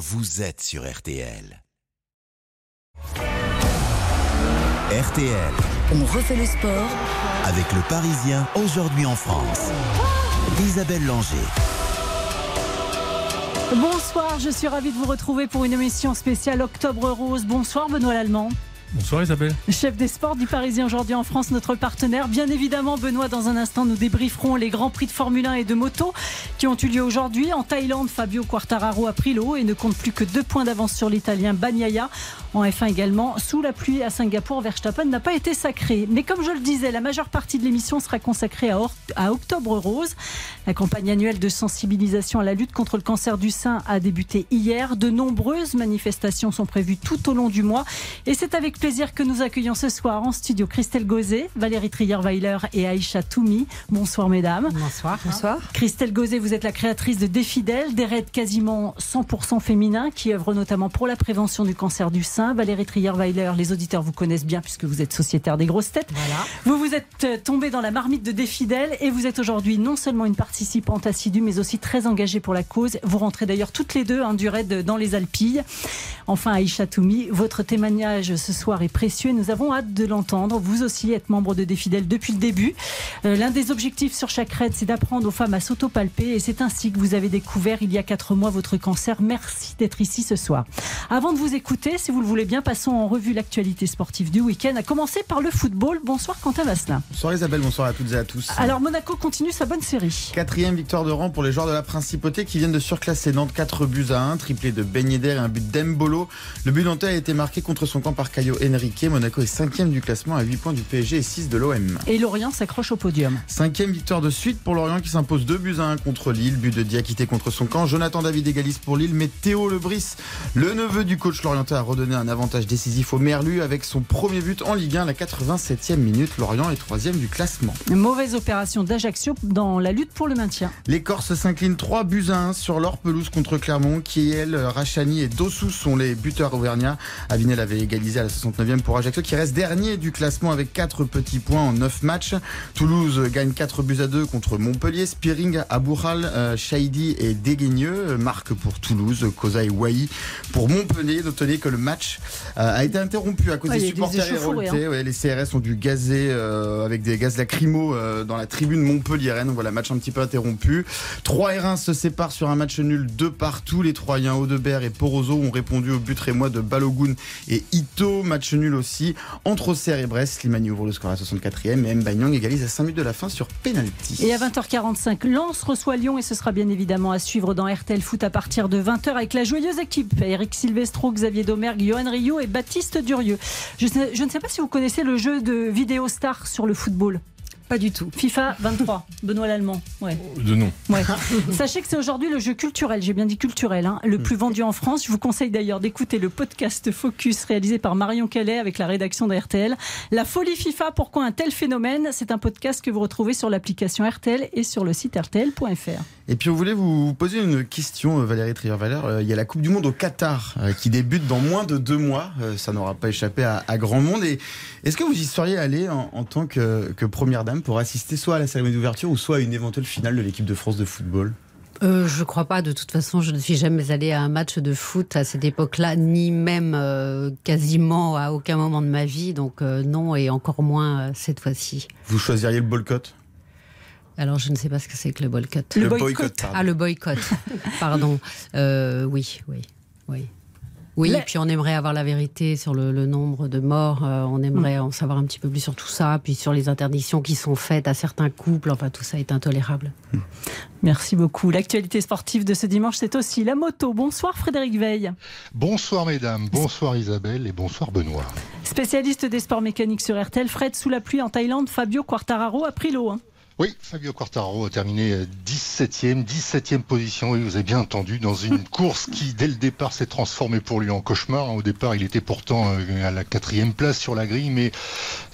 vous êtes sur RTL. RTL. On refait le sport avec le Parisien aujourd'hui en France. Isabelle Langer. Bonsoir, je suis ravie de vous retrouver pour une émission spéciale Octobre Rose. Bonsoir Benoît Lallemand. Bonsoir Isabelle. Chef des sports du Parisien aujourd'hui en France, notre partenaire. Bien évidemment, Benoît, dans un instant, nous débrieferons les grands prix de Formule 1 et de moto qui ont eu lieu aujourd'hui. En Thaïlande, Fabio Quartararo a pris l'eau et ne compte plus que deux points d'avance sur l'Italien Bagnaia. En F1 également, sous la pluie à Singapour, Verstappen n'a pas été sacré. Mais comme je le disais, la majeure partie de l'émission sera consacrée à, à Octobre Rose. La campagne annuelle de sensibilisation à la lutte contre le cancer du sein a débuté hier. De nombreuses manifestations sont prévues tout au long du mois. Et c'est avec plaisir que nous accueillons ce soir en studio Christelle Gauzet, Valérie Trier-Weiler et Aïcha Toumi. Bonsoir mesdames. Bonsoir. Bonsoir. Christelle Gauzet, vous êtes la créatrice de Défidèle, des raids quasiment 100% féminins qui œuvrent notamment pour la prévention du cancer du sein. Valérie Trier-Weiler, les auditeurs vous connaissent bien puisque vous êtes sociétaire des grosses têtes. Voilà. Vous vous êtes tombée dans la marmite de Défidèle et vous êtes aujourd'hui non seulement une participante assidue mais aussi très engagée pour la cause. Vous rentrez d'ailleurs toutes les deux hein, du raid dans les Alpilles. Enfin, Aïcha Toumi, votre témoignage ce soir est précieux. Nous avons hâte de l'entendre. Vous aussi êtes membre de Défidèle depuis le début. Euh, L'un des objectifs sur chaque raid, c'est d'apprendre aux femmes à s'autopalper. Et c'est ainsi que vous avez découvert il y a quatre mois votre cancer. Merci d'être ici ce soir. Avant de vous écouter, si vous le voulez bien, passons en revue l'actualité sportive du week-end. À commencer par le football. Bonsoir Quentin Vasselin. Bonsoir Isabelle, bonsoir à toutes et à tous. Alors Monaco continue sa bonne série. Quatrième victoire de rang pour les joueurs de la Principauté qui viennent de surclasser Nantes 4 buts à 1, triplé de Yedder et un but d'Embolo. Le but nantais a été marqué contre son camp par Caio Henrique. Monaco est cinquième du classement à 8 points du PSG et 6 de l'OM. Et Lorient s'accroche au podium. Cinquième victoire de suite pour Lorient qui s'impose 2 buts à 1 contre Lille. But de Diakité contre son camp. Jonathan David égalise pour Lille, mais Théo Lebris, le neveu du coach lorientais, a redonné un avantage décisif au Merlu avec son premier but en Ligue 1 la 87e minute. Lorient est troisième du classement. Une mauvaise opération d'Ajaccio dans la lutte pour le maintien. Les Corses s'inclinent 3 buts à 1 sur leur pelouse contre Clermont. Kiel, Rachani et Dossou sont les buteurs auvergnats. Avinel avait égalisé à la 69e pour Ajaccio qui reste dernier du classement avec 4 petits points en 9 matchs. Toulouse gagne 4 buts à 2 contre Montpellier. Spearing, Aboural, euh, Shaidi et Deguigneux marquent pour Toulouse. Koza et Wai pour Montpellier. Notez que le match euh, a été interrompu à cause Ouais, des supporters. Ouais, les CRS ont dû gazer euh, avec des gaz lacrymaux euh, dans la tribune Montpellier-Rennes. Voilà, match un petit peu interrompu. Trois et Reims se séparent sur un match nul de partout. Les Troyens Audebert et Porozo ont répondu au but rémois de Balogun et Ito. Match nul aussi entre Auxerre et Brest. Slimani ouvre le score à 64e et égalise à 5 minutes de la fin sur penalty. Et à 20h45, Lens reçoit Lyon et ce sera bien évidemment à suivre dans RTL Foot à partir de 20h avec la joyeuse équipe. Eric Silvestro, Xavier Domergue, Johan Rio et Baptiste Durieux. Je, je ne sais pas si vous connaissez le jeu de vidéo star sur le football. Pas du tout. FIFA 23, Benoît Lallemand. Ouais. De nom. Ouais. Sachez que c'est aujourd'hui le jeu culturel, j'ai bien dit culturel, hein, le plus vendu en France. Je vous conseille d'ailleurs d'écouter le podcast Focus réalisé par Marion Calais avec la rédaction de RTL. La folie FIFA, pourquoi un tel phénomène? C'est un podcast que vous retrouvez sur l'application RTL et sur le site rtl.fr. Et puis on voulait vous poser une question, euh, Valérie Trier-Valère. Euh, Il y a la Coupe du Monde au Qatar euh, qui débute dans moins de deux mois. Ça n'aura pas échappé à, à grand monde. Et est-ce que vous y seriez allé en, en tant que, que première dame? Pour assister soit à la cérémonie d'ouverture ou soit à une éventuelle finale de l'équipe de France de football Euh, je crois pas. De toute façon, je ne suis jamais allée à un match de foot à cette époque-là, ni même euh, quasiment à aucun moment de ma vie. Donc euh, non, et encore moins euh, cette fois-ci. Vous choisiriez le boycott? Alors je ne sais pas ce que c'est que le boycott. Le boycott. Ah, le boycott. Pardon. Euh, oui, oui, oui. Oui, La- puis on aimerait avoir la vérité sur le, le nombre de morts. euh, on aimerait en savoir un petit peu plus sur tout ça, puis sur les interdictions qui sont faites à certains couples. Enfin, tout ça est intolérable. Merci beaucoup. L'actualité sportive de ce dimanche, c'est aussi la moto. Bonsoir Frédéric Veil. Bonsoir mesdames, bonsoir Isabelle et bonsoir Benoît. Spécialiste des sports mécaniques sur RTL, Fred sous la pluie en Thaïlande, Fabio Quartararo a pris l'eau. hein. Oui, Fabio Quartararo a terminé euh, 17e, 17e position, oui, vous avez bien entendu, dans une course qui, dès le départ, s'est transformée pour lui en cauchemar. Au départ, il était pourtant euh, à la quatrième place sur la grille, mais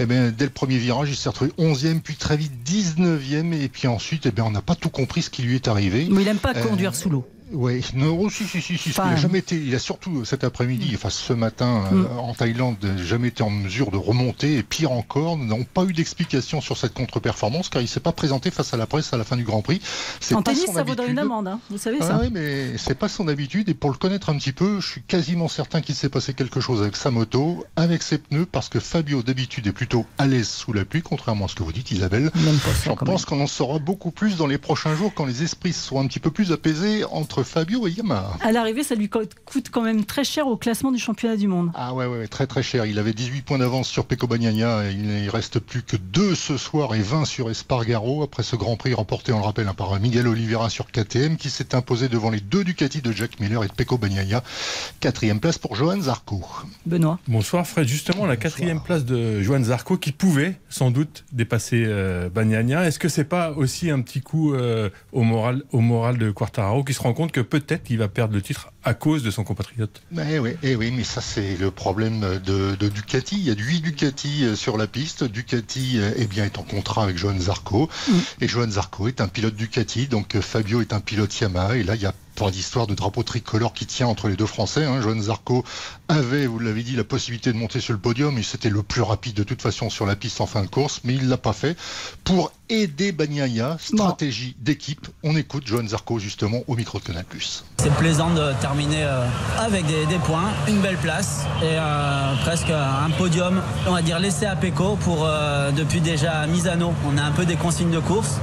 eh bien, dès le premier virage, il s'est retrouvé 11e, puis très vite 19e, et puis ensuite, eh bien, on n'a pas tout compris ce qui lui est arrivé. Mais il n'aime pas Euh, conduire sous l'eau. Oui, non, si, si, si, si. il a jamais été, il a surtout cet après-midi, enfin ce matin mm. en Thaïlande, jamais été en mesure de remonter et pire encore, n'ont pas eu d'explication sur cette contre-performance car il s'est pas présenté face à la presse à la fin du Grand Prix. En tennis, ça vaudrait une amende, hein. vous savez ça. Oui, mais c'est pas son habitude et pour le connaître un petit peu, je suis quasiment certain qu'il s'est passé quelque chose avec sa moto, avec ses pneus, parce que Fabio d'habitude est plutôt à l'aise sous la pluie, contrairement à ce que vous dites, Isabelle. Je pense qu'on en saura beaucoup plus dans les prochains jours quand les esprits seront un petit peu plus apaisés entre Fabio et Yamaha. À l'arrivée, ça lui coûte quand même très cher au classement du championnat du monde. Ah ouais, ouais très très cher. Il avait 18 points d'avance sur Pecco Bagnaia. Il ne reste plus que 2 ce soir et 20 sur Espargaro. Après ce Grand Prix remporté, on le rappelle, hein, par Miguel Oliveira sur KTM, qui s'est imposé devant les deux Ducati de Jack Miller et de Pecco Bagnaia. Quatrième place pour Johan Zarco. Benoît. Bonsoir Fred. Justement, la quatrième place de Johan Zarco qui pouvait sans doute dépasser euh, Bagnaia. Est-ce que c'est pas aussi un petit coup euh, au, moral, au moral de Quartararo qui se rend compte que peut-être il va perdre le titre à cause de son compatriote eh oui, eh oui, mais ça c'est le problème de, Ducati. Il y a 8 Ducati euh, sur la piste. Ducati eh bien, est en contrat avec Johan Zarco. Mm. Et Johan Zarco est un pilote Ducati, donc Fabio est un pilote Yamaha. Et là, il y a pas d'histoire de drapeau tricolore qui tient entre les deux Français. Hein. Johan Zarco avait, vous l'avez dit, la possibilité de monter sur le podium et c'était le plus rapide de toute façon sur la piste en fin de course, mais il l'a pas fait. Pour aider Bagnaia, stratégie d'équipe, on écoute Johan Zarco justement au micro de Canal+. C'est plaisant de terminer euh, avec des, points, une belle place et euh, presque un podium, on va dire laissé à Pecco pour euh, depuis déjà Misano. On a un peu des consignes de course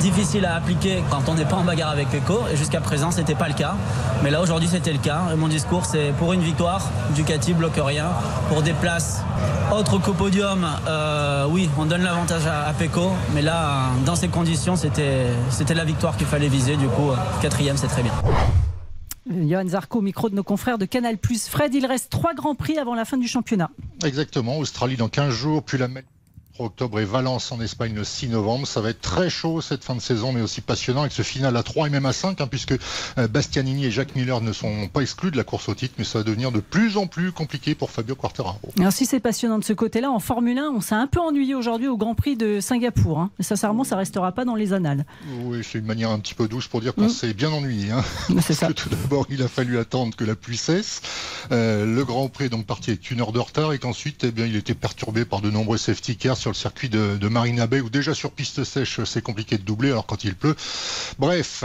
difficile à appliquer quand on n'est pas en bagarre avec Pecco. Et jusqu'à présent, c'était pas le cas. Mais là, aujourd'hui, c'était le cas. Et mon discours, c'est pour une victoire, Ducati bloque rien. Pour des places autres qu'au podium, euh, oui, on donne l'avantage à, à Pecco. Mais là, dans ces conditions, c'était la victoire qu'il fallait viser. Du coup, quatrième, c'est très bien. Johan Zarco, micro de nos confrères de Canal+. Fred, il reste trois grands prix avant la fin du championnat. Exactement. Australie dans 15 jours, puis la octobre et Valence en Espagne le 6 novembre. Ça va être très chaud cette fin de saison, mais aussi passionnant avec ce final à 3 et même à 5, hein, puisque euh, Bastianini et Jacques Miller ne sont pas exclus de la course au titre, mais ça va devenir de plus en plus compliqué pour Fabio Quartararo. Alors si c'est passionnant de ce côté-là, en Formule 1, on s'est un peu ennuyé aujourd'hui au Grand Prix de Singapour. Hein. Mais sincèrement, ça restera pas dans les annales. Oui, c'est une manière un petit peu douce pour dire qu'on mm. s'est bien ennuyé. Hein. C'est ça. tout d'abord, il a fallu attendre que la pluie cesse. Euh, le Grand Prix est donc parti avec une heure de retard et qu'ensuite, eh bien, il était perturbé par de nombreux safety cars sur le circuit de, de Marina Bay, où déjà sur piste sèche, c'est compliqué de doubler, alors quand il pleut. Bref,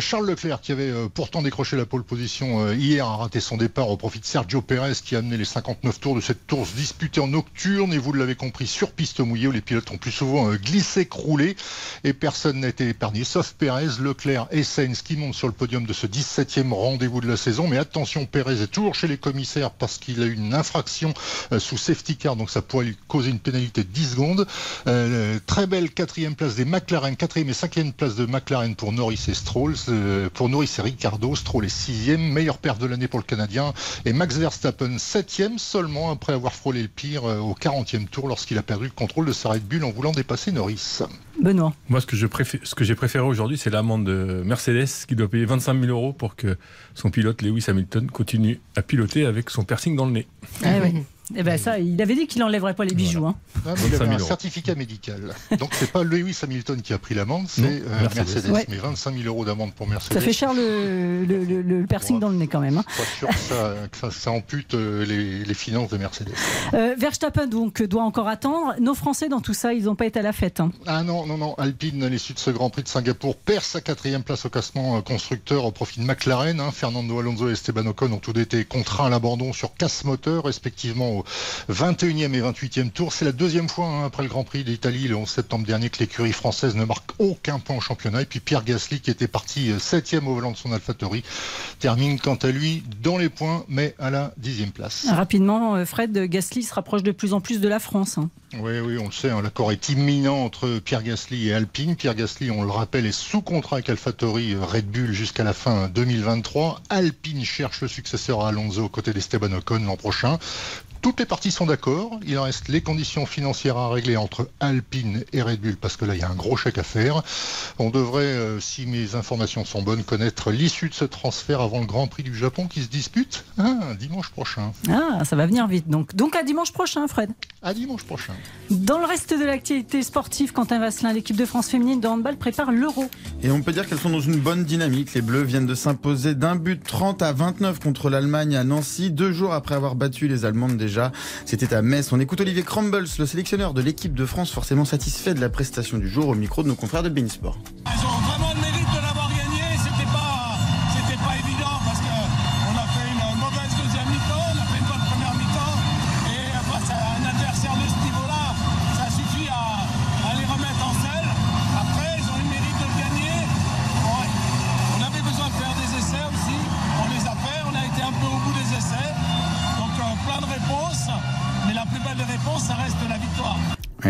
Charles Leclerc, qui avait euh, pourtant décroché la pole position euh, hier, a raté son départ au profit de Sergio Pérez, qui a amené les 59 tours de cette course disputée en nocturne, et vous l'avez compris, sur piste mouillée, où les pilotes ont plus souvent euh, glissé, croulé, et personne n'a été épargné, sauf Pérez, Leclerc et Sainz, qui montent sur le podium de ce 17e rendez-vous de la saison. Mais attention, Pérez est toujours chez les commissaires parce qu'il a eu une infraction sous safety car, donc ça pourrait lui causer une pénalité de 10 secondes. Euh, très belle quatrième place des McLaren, quatrième et cinquième place de McLaren pour Norris et Stroll, euh, pour Norris et Ricardo, Stroll est sixième, meilleure perte de l'année pour le Canadien, et Max Verstappen septième seulement après avoir frôlé le pire euh, au 40e tour lorsqu'il a perdu le contrôle de sa Red Bull en voulant dépasser Norris. Benoît. Moi, ce que, je ce que j'ai préféré aujourd'hui, c'est l'amende de Mercedes qui doit payer 25 000 euros pour que son pilote Lewis Hamilton continue à piloter avec son piercing dans le nez. Ah eh ben ça, il avait dit qu'il n'enlèverait pas les bijoux. Hein. Ah, il avait un certificat médical. Donc c'est pas Lewis Hamilton qui a pris l'amende, c'est euh, Mercedes. Mais 25 000 euros d'amende pour Mercedes. Ça fait cher le, le, piercing dans le nez quand même. Hein. Pas sûr que ça, ampute euh, les, finances de Mercedes. Euh, Verstappen donc doit encore attendre. Nos Français dans tout ça, ils n'ont pas été à la fête. Hein. Ah non, non, non. Alpine, à l'issue de ce Grand Prix de Singapour, perd sa quatrième place au classement constructeur au profit de McLaren. Hein. Fernando Alonso et Esteban Ocon ont tous été contraints à l'abandon sur casse moteur, respectivement au 20 21e et 28e tour. C'est la deuxième fois hein, après le Grand Prix d'Italie le 11 septembre dernier que l'écurie française ne marque aucun point au championnat. Et puis Pierre Gasly, qui était parti 7e euh, au volant de son AlphaTauri, termine quant à lui dans les points, mais à la 10e place. Rapidement, euh, Fred, Gasly se rapproche de plus en plus de la France. Hein. Oui, oui, on le sait, hein, l'accord est imminent entre Pierre Gasly et Alpine. Pierre Gasly, on le rappelle, est sous contrat avec AlphaTauri euh, Red Bull jusqu'à la fin 2023. Alpine cherche le successeur à Alonso aux côtés d'Esteban Ocon l'an prochain Toutes les parties sont d'accord. Il reste les conditions financières à régler entre Alpine et Red Bull parce que là il y a un gros chèque à faire. On devrait, euh, si mes informations sont bonnes, connaître l'issue de ce transfert avant le Grand Prix du Japon qui se dispute ah, dimanche prochain. Ah, ça va venir vite donc. Donc à dimanche prochain, Fred. À dimanche prochain. Dans le reste de l'activité sportive, Quentin Vasselin, l'équipe de France féminine de handball prépare l'Euro. Et on peut dire qu'elles sont dans une bonne dynamique. Les Bleus viennent de s'imposer d'un but 30 à 29 contre l'Allemagne à Nancy, deux jours après avoir battu les Allemandes déjà c'était à Metz. On écoute Olivier Crumbles, le sélectionneur de l'équipe de France, forcément satisfait de la prestation du jour au micro de nos confrères de Beansport.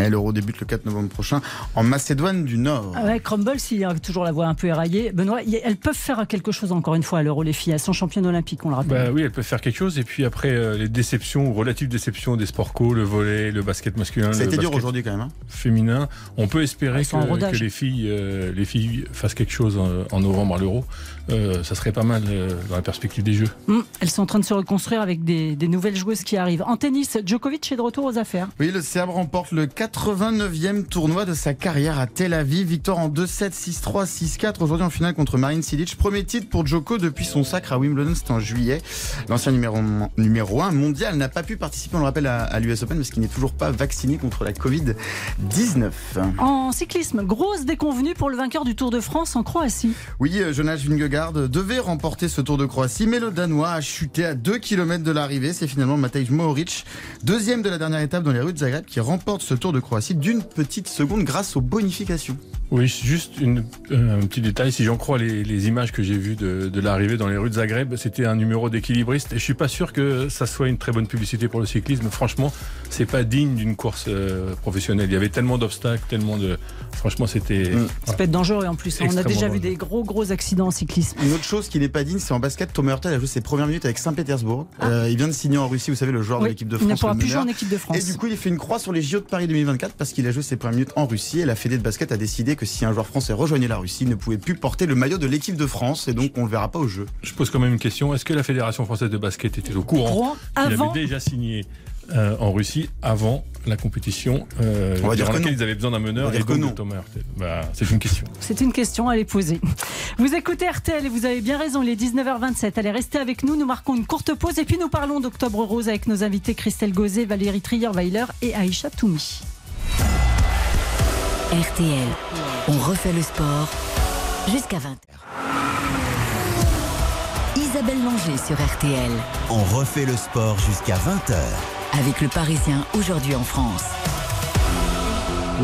L'Euro débute le 4 novembre prochain en Macédoine du Nord. Avec Crumble, s'il a toujours la voix un peu éraillée. Benoît, elles peuvent faire quelque chose encore une fois à l'Euro, les filles. Elles sont championnes olympiques, on le rappelle. Bah oui, elles peuvent faire quelque chose. Et puis après, euh, les déceptions ou relatives déceptions des sports co, le volet, le basket masculin. Ça a été dur aujourd'hui quand même. Hein. féminin. On peut espérer que, les, filles, euh, les filles fassent quelque chose en, novembre à l'Euro. Euh, ça serait pas mal dans la perspective des Jeux. Hum, elles sont en train de se reconstruire avec des, des, nouvelles joueuses qui arrivent. En tennis, Djokovic est de retour aux affaires. Oui, le Serbe remporte le 89e tournoi de sa carrière à Tel Aviv. Victoire en 2-7, 6-3, 6-4. Aujourd'hui en finale contre Marine Silic. Premier titre pour Djoko depuis son sacre à Wimbledon, c'était en juillet. L'ancien numéro, numéro 1 mondial n'a pas pu participer, on le rappelle, à, l'US Open parce qu'il n'est toujours pas vacciné contre la Covid-19. En cyclisme, grosse déconvenue pour le vainqueur du Tour de France en Croatie. Oui, euh, Jonas Vingegaard devait remporter ce Tour de Croatie, mais le Danois a chuté à 2 km de l'arrivée. C'est finalement Matej Mohoric, deuxième de la dernière étape dans les rues de Zagreb, qui remporte ce Tour de Croatie d'une petite seconde grâce aux bonifications. Oui, juste une, euh, un petit détail. Si j'en crois les, les, images que j'ai vues de, de l'arrivée dans les rues de Zagreb, c'était un numéro d'équilibriste. Et je suis pas sûr que ça soit une très bonne publicité pour le cyclisme. Franchement, c'est pas digne d'une course euh, professionnelle. Il y avait tellement d'obstacles, tellement de. Franchement, c'était. Mm. Ça peut être dangereux en plus. On a déjà vu des gros gros accidents en cyclisme. Une autre chose qui n'est pas digne, c'est en basket. Thomas Hurtel a joué ses premières minutes avec Saint-Pétersbourg. Ah. Euh, il vient de signer en Russie, vous savez, le joueur de l'équipe de France. Il ne pourra plus jouer en équipe de France. Et du coup, il fait une croix sur les JO de Paris 2024 parce qu'il a joué ses premières minutes en Russie. Et la Fédé de basket a décidé que si un joueur français rejoignait la Russie, ne pouvait plus porter le maillot de l'équipe de France et donc on le verra pas au jeu. Je pose quand même une question. Est-ce que la Fédération française de basket était au courant Il avait déjà signé euh, en Russie avant la compétition euh, on va dire laquelle ils avaient besoin d'un meneur et donc Thomas bah, c'est une question. C'est une question à les poser. Vous écoutez RTL et vous avez bien raison, il est 19h27. Allez, restez avec nous, nous marquons une courte pause et puis nous parlons d'Octobre Rose avec nos invités Christelle Gauzet, Valérie Trier-Weiler et Aïcha Toumi. RTL, on refait le sport jusqu'à 20h. Isabelle Langer sur RTL. On refait le sport jusqu'à 20h. Avec le Parisien aujourd'hui en France.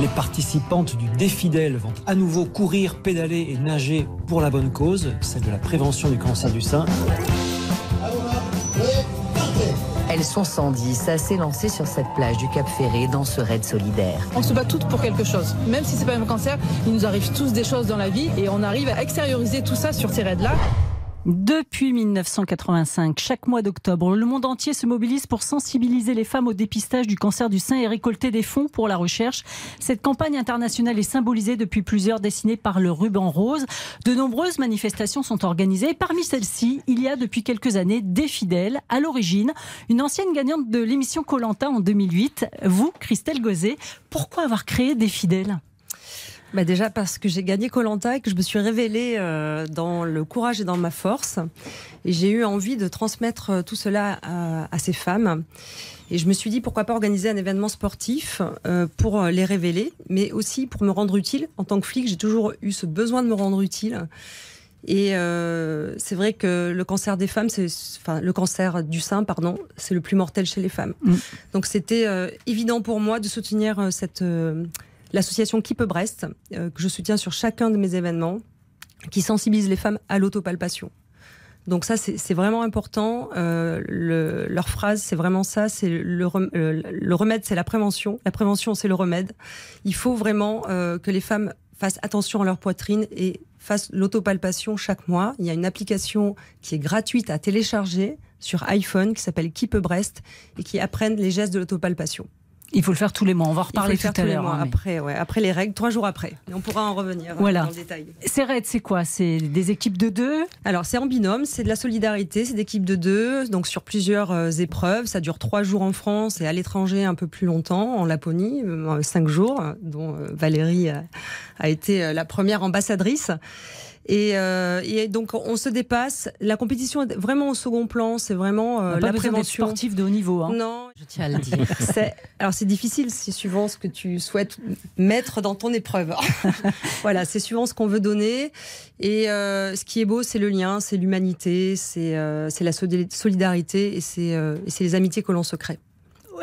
Les participantes du Défidèle vont à nouveau courir, pédaler et nager pour la bonne cause, celle de la prévention du cancer du sein. Elles sont 110 à s'élancer sur cette plage du Cap Ferré dans ce raid solidaire. On se bat toutes pour quelque chose. Même si c'est pas un cancer, il nous arrive tous des choses dans la vie et on arrive à extérioriser tout ça sur ces raids-là. Depuis 1985, chaque mois d'octobre, le monde entier se mobilise pour sensibiliser les femmes au dépistage du cancer du sein et récolter des fonds pour la recherche. Cette campagne internationale est symbolisée depuis plusieurs décennies par le ruban rose. De nombreuses manifestations sont organisées. Parmi celles-ci, il y a depuis quelques années des fidèles. À l'origine, une ancienne gagnante de l'émission Colanta en 2008. Vous, Christelle Gauzet, pourquoi avoir créé des fidèles? Bah déjà parce que j'ai gagné Colanta et que je me suis révélée euh, dans le courage et dans ma force. Et j'ai eu envie de transmettre euh, tout cela à, ces femmes. Et je me suis dit pourquoi pas organiser un événement sportif euh, pour les révéler, mais aussi pour me rendre utile. En tant que flic, j'ai toujours eu ce besoin de me rendre utile. Et c'est vrai que le cancer des femmes, enfin le cancer du sein, pardon, c'est le plus mortel chez les femmes. Mm. Donc c'était évident pour moi de soutenir cette l'association Keep Brest, euh, que je soutiens sur chacun de mes événements, qui sensibilise les femmes à l'autopalpation. Donc ça, c'est vraiment important. Euh, leur phrase, c'est vraiment ça. C'est le, remède, c'est la prévention. La prévention, c'est le remède. Il faut vraiment euh, que les femmes fassent attention à leur poitrine et fassent l'autopalpation chaque mois. Il y a une application qui est gratuite à télécharger sur iPhone qui s'appelle Keep Brest et qui apprennent les gestes de l'autopalpation. Il faut le faire tous les mois. On va en reparler tout à l'heure. Hein, après, ouais, après les règles, trois jours après. Et on pourra en revenir voilà. dans le détail. Ces raids, c'est quoi? C'est des équipes de deux? Alors, c'est en binôme, c'est de la solidarité, c'est d'équipes de deux, donc sur plusieurs euh, épreuves. Ça dure trois jours en France et à l'étranger un peu plus longtemps, en Laponie, euh, cinq jours, dont euh, Valérie a été la première ambassadrice. Euh, et, donc on se dépasse. La compétition est vraiment au second plan. C'est vraiment euh, la prévention sportive de haut niveau. Hein. Non, je tiens à le dire. alors c'est difficile, c'est suivant ce que tu souhaites mettre dans ton épreuve. voilà, c'est suivant ce qu'on veut donner. Et euh, ce qui est beau, c'est le lien, c'est l'humanité, c'est la solidarité et c'est les amitiés que l'on se crée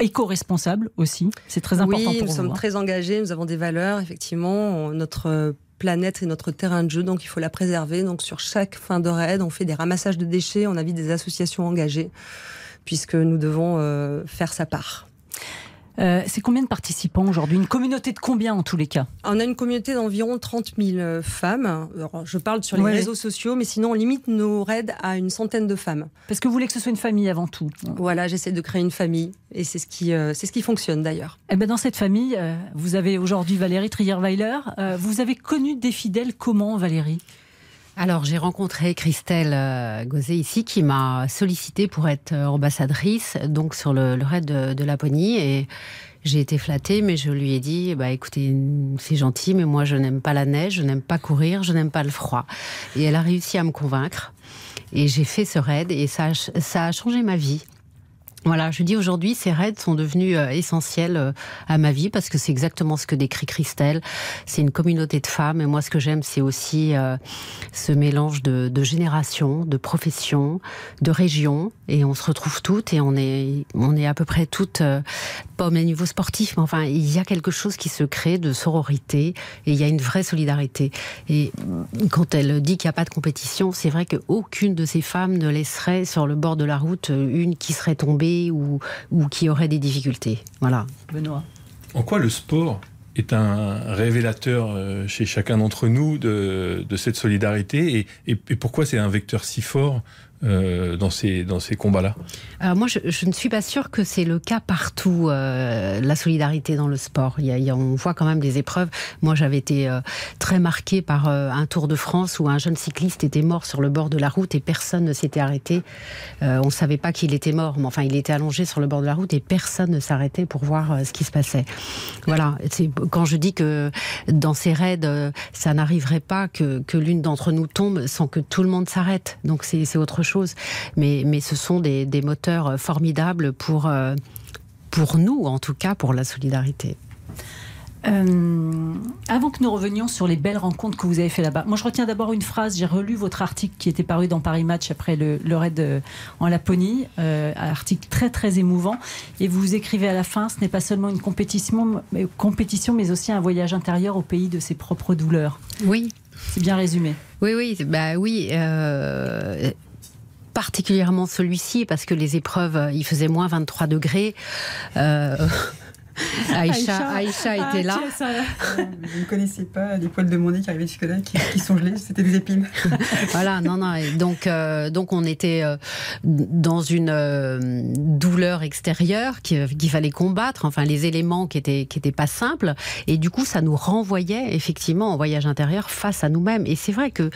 éco-responsable aussi. C'est très important oui, pour nous sommes hein. très engagés, nous avons des valeurs, effectivement. Notre planète et notre terrain de jeu, donc il faut la préserver. Donc sur chaque fin de raid, on fait des ramassages de déchets, on invite des associations engagées, puisque nous devons euh, faire sa part. Euh, c'est combien de participants aujourd'hui? Une communauté de combien en tous les cas? On a une communauté d'environ 30 000 euh, femmes. je parle sur les réseaux sociaux, mais sinon on limite nos raids à une centaine de femmes. Parce que vous voulez que ce soit une famille avant tout. Voilà, j'essaie de créer une famille et c'est ce qui, euh, c'est ce qui fonctionne d'ailleurs. Eh ben dans cette famille, vous avez aujourd'hui Valérie Trierweiler. vous avez connu des fidèles comment, Valérie? Alors j'ai rencontré Christelle euh, Gauzet ici qui m'a sollicité pour être euh, ambassadrice donc sur le, raid de, Laponie et j'ai été flattée mais je lui ai dit bah écoutez c'est gentil mais moi je n'aime pas la neige, je n'aime pas courir, je n'aime pas le froid et elle a réussi à me convaincre et j'ai fait ce raid et ça ça a changé ma vie. Voilà, je dis aujourd'hui, ces raids sont devenus euh, essentiels euh, à ma vie parce que c'est exactement ce que décrit Christelle. C'est une communauté de femmes et moi, ce que j'aime, c'est aussi euh, ce mélange de, générations, de professions, de régions et on se retrouve toutes et on est, on est à peu près toutes, pas au même niveau sportif, mais enfin, il y a quelque chose qui se crée de sororité et il y a une vraie solidarité. Et quand elle dit qu'il n'y a pas de compétition, c'est vrai qu'aucune de ces femmes ne laisserait sur le bord de la route une qui serait tombée ou, qui auraient des difficultés. Voilà. Benoît. En quoi le sport est un révélateur euh, chez chacun d'entre nous de, cette solidarité et pourquoi c'est un vecteur si fort euh, dans ces, dans ces combats-là Alors moi, je, ne suis pas sûre que c'est le cas partout, euh, la solidarité dans le sport. Il y, a, on voit quand même des épreuves. Moi, j'avais été euh, très marquée par un Tour de France où un jeune cycliste était mort sur le bord de la route et personne ne s'était arrêté. on ne savait pas qu'il était mort, mais enfin, il était allongé sur le bord de la route et personne ne s'arrêtait pour voir ce qui se passait. Voilà, c'est quand je dis que dans ces raids, ça n'arriverait pas que, que l'une d'entre nous tombe sans que tout le monde s'arrête. Donc c'est autre chose. Mais, mais ce sont des, moteurs formidables pour, euh, pour nous, en tout cas, pour la solidarité. Euh, avant que nous revenions sur les belles rencontres que vous avez fait là-bas, moi je retiens d'abord une phrase. J'ai relu votre article qui était paru dans Paris Match après le, raid euh, en Laponie, un article très très émouvant. Et vous écrivez à la fin ce n'est pas seulement une compétition mais, compétition, mais aussi un voyage intérieur au pays de ses propres douleurs. Oui. C'est bien résumé. Oui, oui, bah oui particulièrement celui-ci parce que les épreuves, euh, il faisait moins 23 degrés. Euh, Aïcha, Aïcha, était là. vous ne connaissez pas les poils de mon nez qui arrivaient jusque-là, qui, sont gelés, c'était des épines. voilà, non, non. donc, euh, donc on était euh, dans une euh, douleur extérieure qu'il fallait combattre, enfin les éléments qui étaient, qui étaient pas simples. Et du coup, ça nous renvoyait effectivement en voyage intérieur face à nous-mêmes. Et c'est vrai que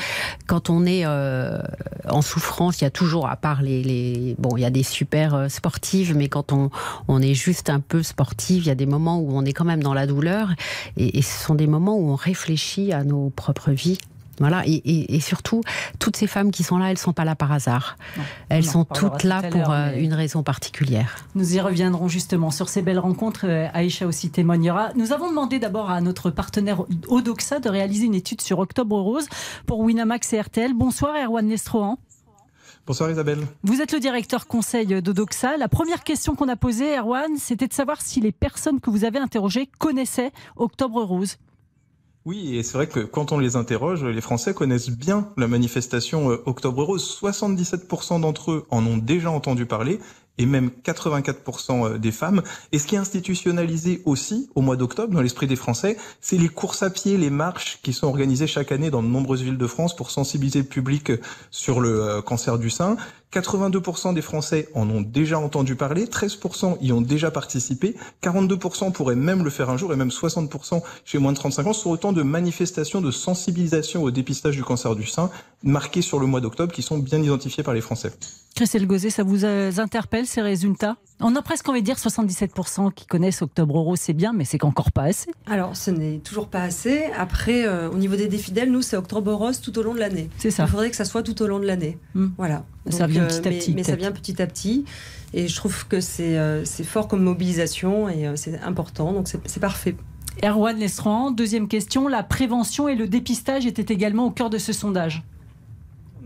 quand on est en souffrance, il y a toujours, à part les, les, Bon, il y a des super sportives, mais quand on, on est juste un peu sportive, il y a des moments où on est quand même dans la douleur, et, ce sont des moments où on réfléchit à nos propres vies. Voilà, et, surtout, toutes ces femmes qui sont là, elles ne sont pas là par hasard. elles sont toutes là pour euh, une raison particulière. Nous y reviendrons justement sur ces belles rencontres. Euh, Aïcha aussi témoignera. Nous avons demandé d'abord à notre partenaire Odoxa de réaliser une étude sur Octobre Rose pour Winamax et RTL. Bonsoir Erwan Nestrohan. Bonsoir Isabelle. Vous êtes le directeur conseil d'Odoxa. La première question qu'on a posée, Erwan, c'était de savoir si les personnes que vous avez interrogées connaissaient Octobre Rose. Oui, et c'est vrai que quand on les interroge, les Français connaissent bien la manifestation euh, Octobre Rose. 77% d'entre eux en ont déjà entendu parler et même 84% des femmes. Et ce qui est institutionnalisé aussi au mois d'octobre dans l'esprit des Français, c'est les courses à pied, les marches qui sont organisées chaque année dans de nombreuses villes de France pour sensibiliser le public sur le cancer du sein. 82% des Français en ont déjà entendu parler, 13% y ont déjà participé, 42% pourraient même le faire un jour et même 60% chez moins de 35 ans. Sont autant de manifestations de sensibilisation au dépistage du cancer du sein marquées sur le mois d'octobre qui sont bien identifiées par les Français. Christelle Gauzet, ça vous euh, interpelle ces résultats? On a presque envie de dire 77% qui connaissent Octobre Rose, c'est bien, mais c'est qu'encore pas assez. Alors, ce n'est toujours pas assez. Après, euh, au niveau des défidèles, nous, c'est Octobre Rose tout au long de l'année. C'est ça. Il faudrait que ça soit tout au long de l'année. Hmm. Voilà. ça vient petit à petit. Mais ça vient petit à petit. Et je trouve que c'est c'est fort comme mobilisation et c'est important. Donc, c'est parfait. Erwan Lestran, deuxième question. La prévention et le dépistage étaient également au cœur de ce sondage.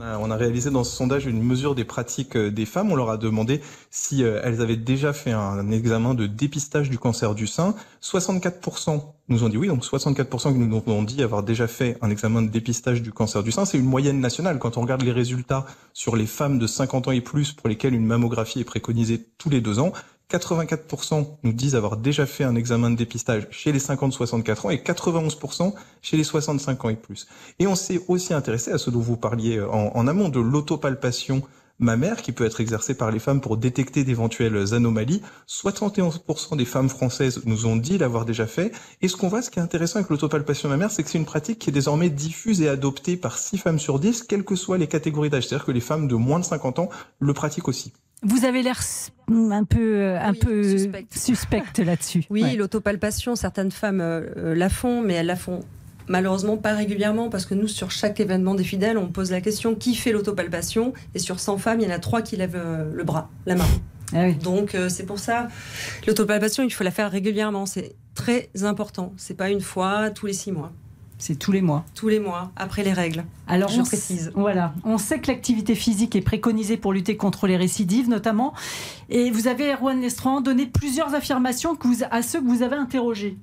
On a réalisé dans ce sondage une mesure des pratiques des femmes. On leur a demandé si elles avaient déjà fait un examen de dépistage du cancer du sein. 64% nous ont dit oui, donc 64% qui nous ont dit avoir déjà fait un examen de dépistage du cancer du sein. C'est une moyenne nationale. Quand on regarde les résultats sur les femmes de 50 ans et plus pour lesquelles une mammographie est préconisée tous les deux ans, 84% nous disent avoir déjà fait un examen de dépistage chez les 50-64 ans et 91% chez les 65 ans et plus. Et on s'est aussi intéressé à ce dont vous parliez en, en amont de l'autopalpation mammaire qui peut être exercée par les femmes pour détecter d'éventuelles anomalies. 71% des femmes françaises nous ont dit l'avoir déjà fait. Et ce qu'on voit, ce qui est intéressant avec l'autopalpation mammaire, c'est que c'est une pratique qui est désormais diffuse et adoptée par 6 femmes sur 10, quelles que soient les catégories d'âge. C'est-à-dire que les femmes de moins de 50 ans le pratiquent aussi. Vous avez l'air un peu, un peu suspecte, là-dessus. Oui, Ouais. l'autopalpation, certaines femmes euh, la font, mais elles la font malheureusement pas régulièrement parce que nous, sur chaque événement des fidèles, on pose la question qui fait l'autopalpation? Et sur 100 femmes, il y en a 3 qui lèvent euh, le bras, la main. Ah Donc euh, c'est pour ça, l'autopalpation, il faut la faire régulièrement. C'est très important. C'est pas une fois tous les 6 mois. C'est tous les mois. Tous les mois, après les règles. Alors, je on précise. Voilà, on sait que l'activité physique est préconisée pour lutter contre les récidives, notamment. Et vous avez, Erwan Lestran, donné plusieurs affirmations que vous- à ceux que vous avez interrogés.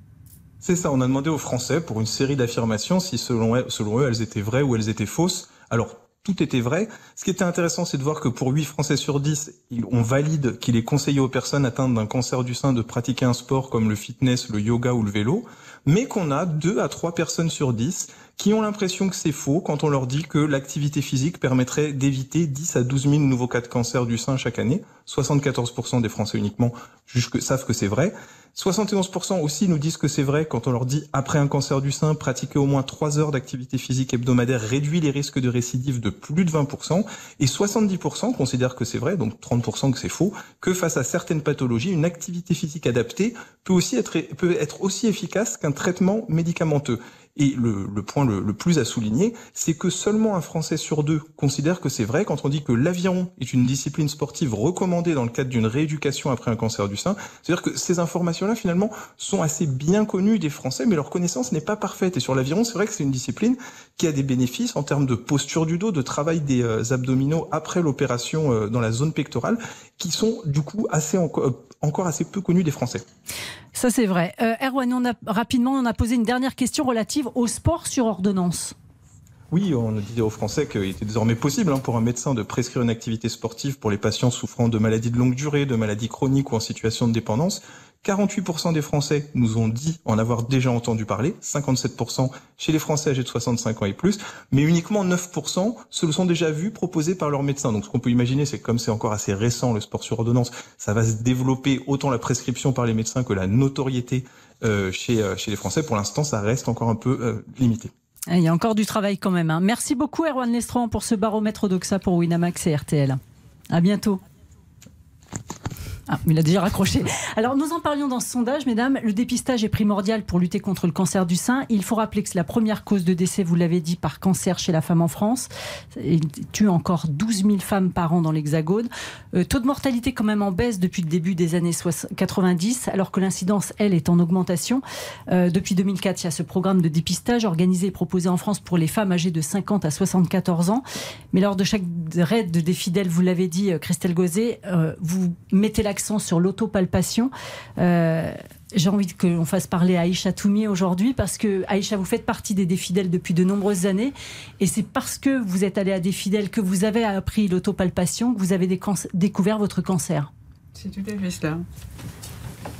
C'est ça, on a demandé aux Français pour une série d'affirmations si selon eux, selon eux elles étaient vraies ou elles étaient fausses. Alors, tout était vrai. Ce qui était intéressant, c'est de voir que pour 8 Français sur 10, il- on valide qu'il est conseillé aux personnes atteintes d'un cancer du sein de pratiquer un sport comme le fitness, le yoga ou le vélo, mais qu'on a 2 à 3 personnes sur 10 qui ont l'impression que c'est faux quand on leur dit que l'activité physique permettrait d'éviter 10 à 12 000 nouveaux cas de cancer du sein chaque année. 74% des Français uniquement que, savent que c'est vrai. 71% aussi nous disent que c'est vrai quand on leur dit après un cancer du sein, pratiquer au moins 3 heures d'activité physique hebdomadaire réduit les risques de récidive de plus de 20%. Et 70% considèrent que c'est vrai, donc 30% que c'est faux, que face à certaines pathologies, une activité physique adaptée peut aussi être, peut être aussi efficace qu'un traitement médicamenteux. Et le, le point le, le plus à souligner, c'est que seulement un Français sur deux considère que c'est vrai quand on dit que l'aviron est une discipline sportive recommandée dans le cadre d'une rééducation après un cancer du sein. C'est-à-dire que ces informations-là, finalement, sont assez bien connues des Français, mais leur connaissance n'est pas parfaite. Et sur l'aviron, c'est vrai que c'est une discipline qui a des bénéfices en termes de posture du dos, de travail des euh, abdominaux après l'opération euh, dans la zone pectorale, qui sont du coup assez euh, encore assez peu connus des Français. Ça, c'est vrai. Euh, Erwan, on a, rapidement, on a posé une dernière question relative au sport sur ordonnance. Oui, on a dit aux Français qu'il était désormais possible hein, pour un médecin de prescrire une activité sportive pour les patients souffrant de maladies de longue durée, de maladies chroniques ou en situation de dépendance. 48% des Français nous ont dit en avoir déjà entendu parler, 57% chez les Français âgés de 65 ans et plus, mais uniquement 9% se le sont déjà vus proposés par leur médecin. Donc ce qu'on peut imaginer, c'est que comme c'est encore assez récent le sport sur ordonnance, ça va se développer autant la prescription par les médecins que la notoriété euh, chez, euh, chez les Français. Pour l'instant, ça reste encore un peu euh, limité. Ah, Il y a encore du travail quand même. hein. Merci beaucoup, Erwan Lestran, pour ce baromètre d'Oxa pour Winamax et RTL. À bientôt. Ah, il a déjà raccroché. Alors, nous en parlions dans ce sondage, mesdames. Le dépistage est primordial pour lutter contre le cancer du sein. Il faut rappeler que c'est la première cause de décès, vous l'avez dit, par cancer chez la femme en France. Il tue encore 12 000 femmes par an dans l'Hexagone. Euh, taux de mortalité quand même en baisse depuis le début des années 60 90, alors que l'incidence, elle, est en augmentation. Euh, depuis 2004, il y a ce programme de dépistage organisé et proposé en France pour les femmes âgées de 50 à 74 ans. Mais lors de chaque raid de des fidèles, vous l'avez dit, euh, Christelle Gauzet, vous mettez l'accent sur l'autopalpation. Euh, j'ai envie qu'on fasse parler à Aïcha Toumi aujourd'hui parce que Aïcha, vous faites partie des défidèles depuis de nombreuses années et c'est parce que vous êtes allé à des fidèles que vous avez appris l'autopalpation que vous avez découvert votre cancer. C'est tout à fait cela.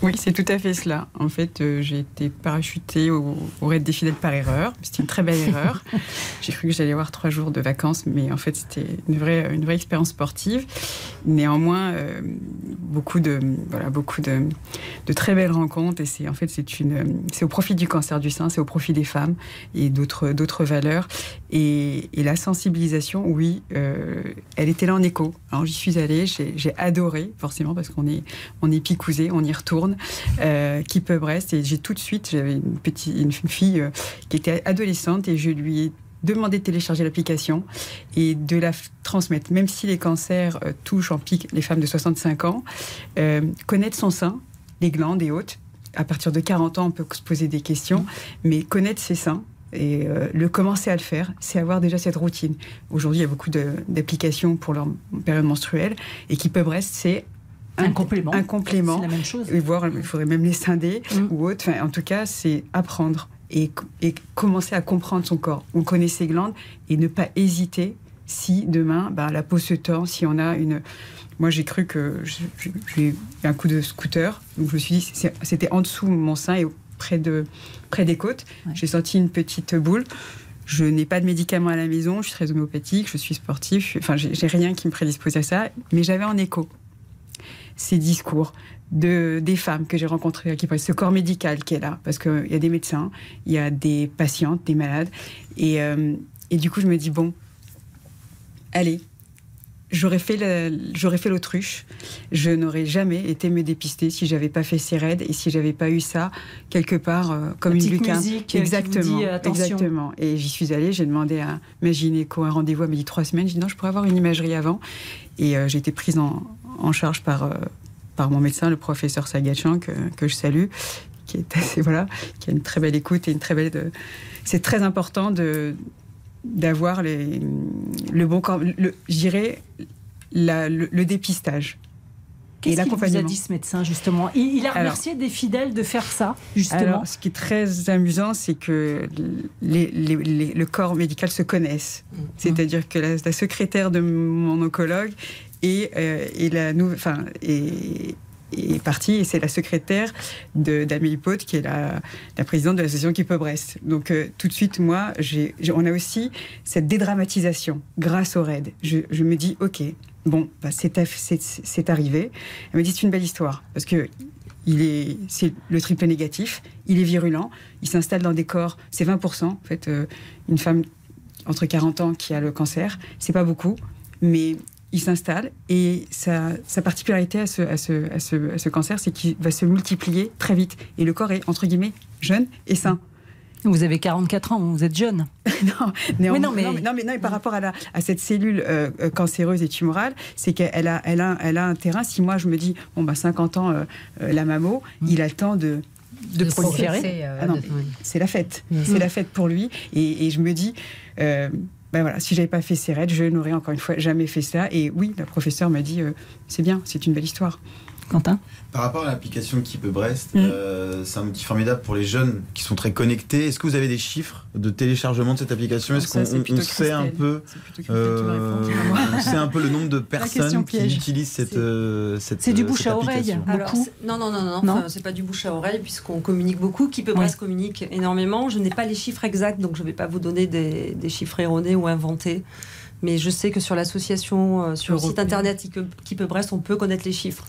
Oui, c'est tout à fait cela. En fait, euh, j'ai été parachutée au, au raid des fidèles par erreur. C'était une très belle erreur. j'ai cru que j'allais avoir trois jours de vacances, mais en fait, c'était une vraie, une vraie expérience sportive. Néanmoins, euh, beaucoup de, voilà, beaucoup de, de très belles rencontres. Et c'est en fait, c'est une, c'est au profit du cancer du sein, c'est au profit des femmes et d'autres, d'autres valeurs. Et, et la sensibilisation, oui, euh, elle était là en écho. Alors j'y suis allée, j'ai, adoré, forcément, parce qu'on est, on est picousé, on y retourne. Euh, qui peut Brest. Et j'ai tout de suite, j'avais une petite une fille euh, qui était adolescente et je lui ai demandé de télécharger l'application et de la transmettre, même si les cancers euh, touchent en pic les femmes de 65 ans, euh, connaître son sein, les glandes et autres. À partir de 40 ans, on peut se poser des questions, mais connaître ses seins, et euh, le commencer à le faire, c'est avoir déjà cette routine. Aujourd'hui, il y a beaucoup d'applications pour leur période menstruelle et qui peuvent rester, c'est un, complément. Un complément. C'est la même chose. Et voir, il faudrait même les scinder mm. ou autre. Enfin, en tout cas, c'est apprendre et, et, commencer à comprendre son corps. On connaît ses glandes et ne pas hésiter si demain, bah, la peau se tord, si on a une. Moi, j'ai cru que j'ai eu un coup de scooter. Donc, je me suis dit, c'était en dessous de mon sein et près, de, près des côtes. Ouais. J'ai senti une petite boule. Je n'ai pas de médicaments à la maison, je suis très homéopathique, je suis sportif, je suis, enfin, j'ai rien qui me prédispose à ça, mais j'avais en écho ces discours de, des femmes que j'ai rencontrées, qui ce corps médical qui est là, parce qu'il y a des médecins, il y a des patientes, des malades, et, euh, et du coup je me dis bon, allez, j'aurais fait j'aurais fait l'autruche, je n'aurais jamais été me dépister si j'avais pas fait ces raids et si j'avais pas eu ça quelque part euh, comme La une lucarne. Musique exactement, dit, exactement. Et j'y suis allée, j'ai demandé à ma gynéco un rendez-vous, elle m'a dit trois semaines, j'ai dit non, je pourrais avoir une imagerie avant, et euh, j'ai été prise en, en charge par, euh, par mon médecin, le professeur Sagachan, que, que, je salue, qui est assez, voilà, qui a une très belle écoute et une très belle. De... C'est très important de d'avoir le bon corps, le, je dirais la, le, le, dépistage. Qu'est-ce qu'il vous a dit ce médecin justement? Il, il, a remercié alors, des fidèles de faire ça justement. Alors, ce qui est très amusant, c'est que les, les, les, le corps médical se connaissent. Mmh. C'est-à-dire que la, la, secrétaire de mon oncologue et, euh, et la enfin et, est partie et c'est la secrétaire d'Amélie Pote qui est la, présidente de l'association Keep Brest. Donc euh, tout de suite, moi, j'ai, on a aussi cette dédramatisation grâce au RAID. Je, je me dis, ok, bon, bah, c'est arrivé. Elle me dit, c'est une belle histoire parce que il est, c'est le triple négatif, il est virulent, il s'installe dans des corps, c'est 20%. En fait, euh, une femme entre 40 ans qui a le cancer, c'est pas beaucoup, mais il s'installe et sa, sa, particularité à ce, à ce, à ce, à ce cancer, c'est qu'il va se multiplier très vite. Et le corps est, entre guillemets, jeune et sain. Vous avez 44 ans, vous êtes jeune. non, mais, non, mais... Non, mais, non, mais, non, mais par rapport à, la, à cette cellule euh, cancéreuse et tumorale, c'est qu'elle a, elle a, elle a un terrain. Si moi je me dis, bon, bah 50 ans, euh, la mammo, mmh. il a le temps de, de, de proliférer. Euh, ah c'est la fête. Mmh. C'est la fête pour lui. Et, et je me dis. Ben voilà, si j'avais pas fait ces raids, je n'aurais encore une fois jamais fait ça. Et oui, le professeur m'a dit, euh, c'est bien, c'est une belle histoire. Quentin Par rapport à l'application Keep Brest, mmh. euh, c'est un outil formidable pour les jeunes qui sont très connectés. Est-ce que vous avez des chiffres de téléchargement de cette application? Est-ce qu'on on sait un peu euh, on sait un peu le nombre de personnes qui utilisent cette euh, cette C'est du bouche à oreille. Alors, non non non non, non. c'est pas du bouche à oreille puisqu'on communique beaucoup. Keep Brest ouais. communique énormément. Je n'ai pas les chiffres exacts donc je ne vais pas vous donner des, des chiffres erronés ou inventés. Mais je sais que sur l'association, sur le site internet Keep Brest, on peut connaître les chiffres.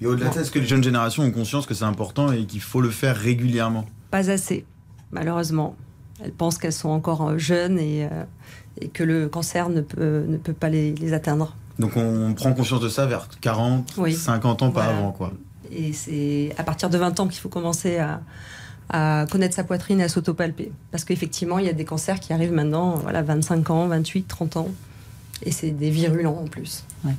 Et au-delà de ça, est-ce que les jeunes générations ont conscience que c'est important et qu'il faut le faire régulièrement? Pas assez, malheureusement. Elles pensent qu'elles sont encore jeunes et, euh, et, que le cancer ne peut, ne peut pas les, les, atteindre. Donc on prend conscience de ça vers 40, oui. 50 ans par voilà. avant, quoi. Et c'est à partir de 20 ans qu'il faut commencer à, à connaître sa poitrine et à s'autopalper. Parce qu'effectivement, il y a des cancers qui arrivent maintenant, voilà, 25 ans, 28, 30 ans. Et c'est des virulents en plus. Ouais.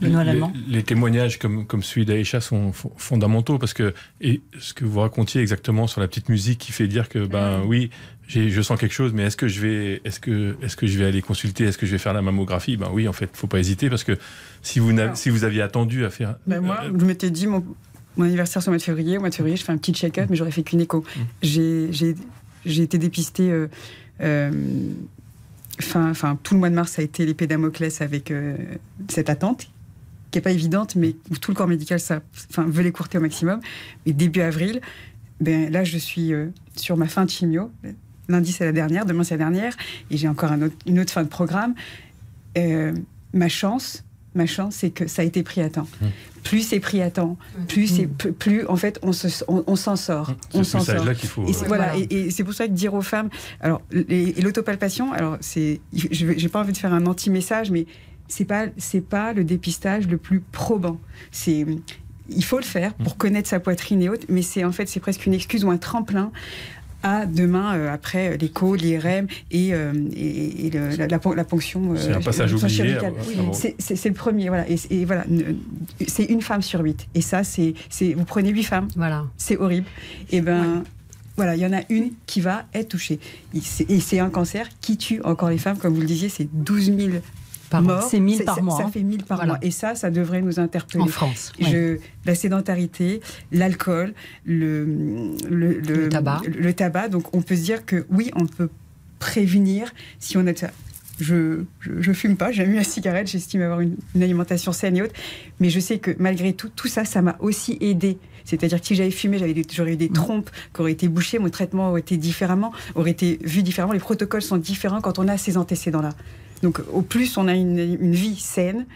Les, les, témoignages comme, comme celui d'Aïcha sont fondamentaux parce que et ce que vous racontiez exactement sur la petite musique qui fait dire que ben oui je sens quelque chose mais est-ce que je vais est-ce que est-ce que je vais aller consulter est-ce que je vais faire la mammographie? Ben oui en fait faut pas hésiter parce que si vous si vous aviez attendu à faire ben moi euh, je m'étais dit mon, mon anniversaire c'est au mois de février. Au mois de février je fais un petit check-up mais j'aurais fait qu'une écho. Mmh. j'ai j'ai été dépistée euh, euh, Fin, fin, tout le mois de mars a été l'épée Damoclès avec euh, cette attente qui est pas évidente, mais où tout le corps médical ça, enfin, veut l'écourter au maximum. Mais début avril, ben, là, je suis euh, sur ma fin de chimio. Lundi, c'est la dernière, demain, c'est la dernière. Et j'ai encore un autre- une autre fin de programme. Euh, ma chance, ma chance, c'est que ça a été pris à temps. Plus c'est pris à temps, plus c'est plus, plus, en fait on se- on- on s'en sort, C'est on s'en sort. message-là qu'il faut, Et c'est- voilà, Voilà. et, et c'est pour ça que dire aux femmes, alors et, et l'autopalpation, alors c'est, j'ai pas envie de faire un anti-message, mais c'est pas c'est pas le dépistage le plus probant. C'est il faut le faire pour connaître sa poitrine et autres, mais c'est en fait c'est presque une excuse ou un tremplin à demain euh, après l'écho, l'IRM et, euh, et, et le- la, la pon- la ponction. euh, C'est un passage chirurgicale. avant- avant. C'est- le premier, voilà. Et, et voilà, c'est une femme sur huit. Et ça, c'est c'est- vous prenez huit femmes. Voilà. C'est horrible. Et ben. Voilà, il y en a une qui va être touchée. Et c'est- Et c'est un cancer qui tue encore les femmes, comme vous le disiez, c'est 12 000 Par morts. C'est 1000 par mois, Ça hein. fait 1000 par Voilà. mois. Et ça, ça devrait nous interpeller. En France, Je, La sédentarité, l'alcool, le, le, Le tabac. le tabac. Donc on peut se dire que oui, on peut prévenir si on a. Je, je, je fume pas, j'ai jamais eu la cigarette, j'estime avoir une, une alimentation saine et autres. Mais je sais que malgré tout, tout ça, ça m'a aussi aidé. C'est-à-dire que si j'avais fumé, j'aurais eu des trompes qui auraient été bouchées, mon traitement aurait été différemment, aurait été vu différemment. Les protocoles sont différents quand on a ces antécédents-là. Donc au plus on a une, une vie saine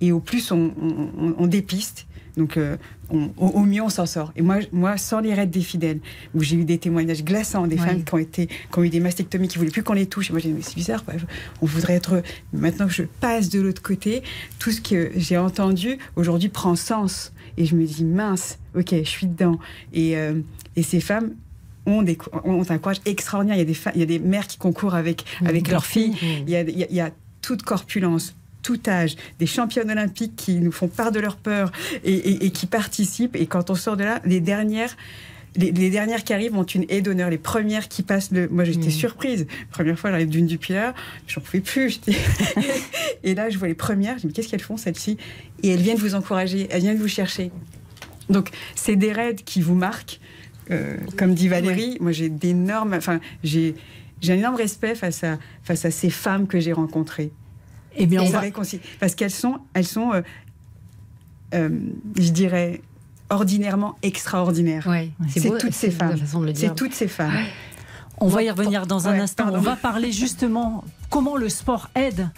et au plus on, on- on- on dépiste. Donc euh, on- au, mieux on s'en sort. Et moi, moi, sans les raids des fidèles, où j'ai eu des témoignages glaçants des femmes qui ont été, qui ont eu des mastectomies, qui voulaient plus qu'on les touche. Et moi j'ai dit mais c'est bizarre. quoi. On voudrait être. Maintenant que je passe de l'autre côté, tout ce que j'ai entendu aujourd'hui prend sens. Et je me dis mince, ok, je suis dedans. Et, euh, et ces femmes ont, des, ont un courage extraordinaire. Il y a des, il y a des mères qui concourent avec, avec leurs filles. Il y a, il y a- il y a toute corpulence, tout âge, des championnes olympiques qui nous font part de leur peur et, et- et qui participent. Et quand on sort de là, les dernières. Les, les dernières qui arrivent ont une haie d'honneur. Les premières qui passent le. Moi, j'étais surprise. Première fois, j'arrive d'une du Pilar, j'en pouvais plus. et là, je vois les premières. Je me dis, qu'est-ce qu'elles font, celles-ci? Et elles viennent vous encourager, elles viennent vous chercher. Donc, c'est des raids qui vous marquent. Euh, comme dit Valérie, moi j'ai d'énormes, enfin j'ai j'ai un énorme respect face à face à ces femmes que j'ai rencontrées. Eh bien, on va- parce qu'elles sont elles sont, euh, euh, je dirais ordinairement extraordinaires. c'est c'est beau, toutes ces femmes. C'est toutes ces femmes. On va y revenir dans un Ouais, instant. pardon. On va parler justement comment le sport aide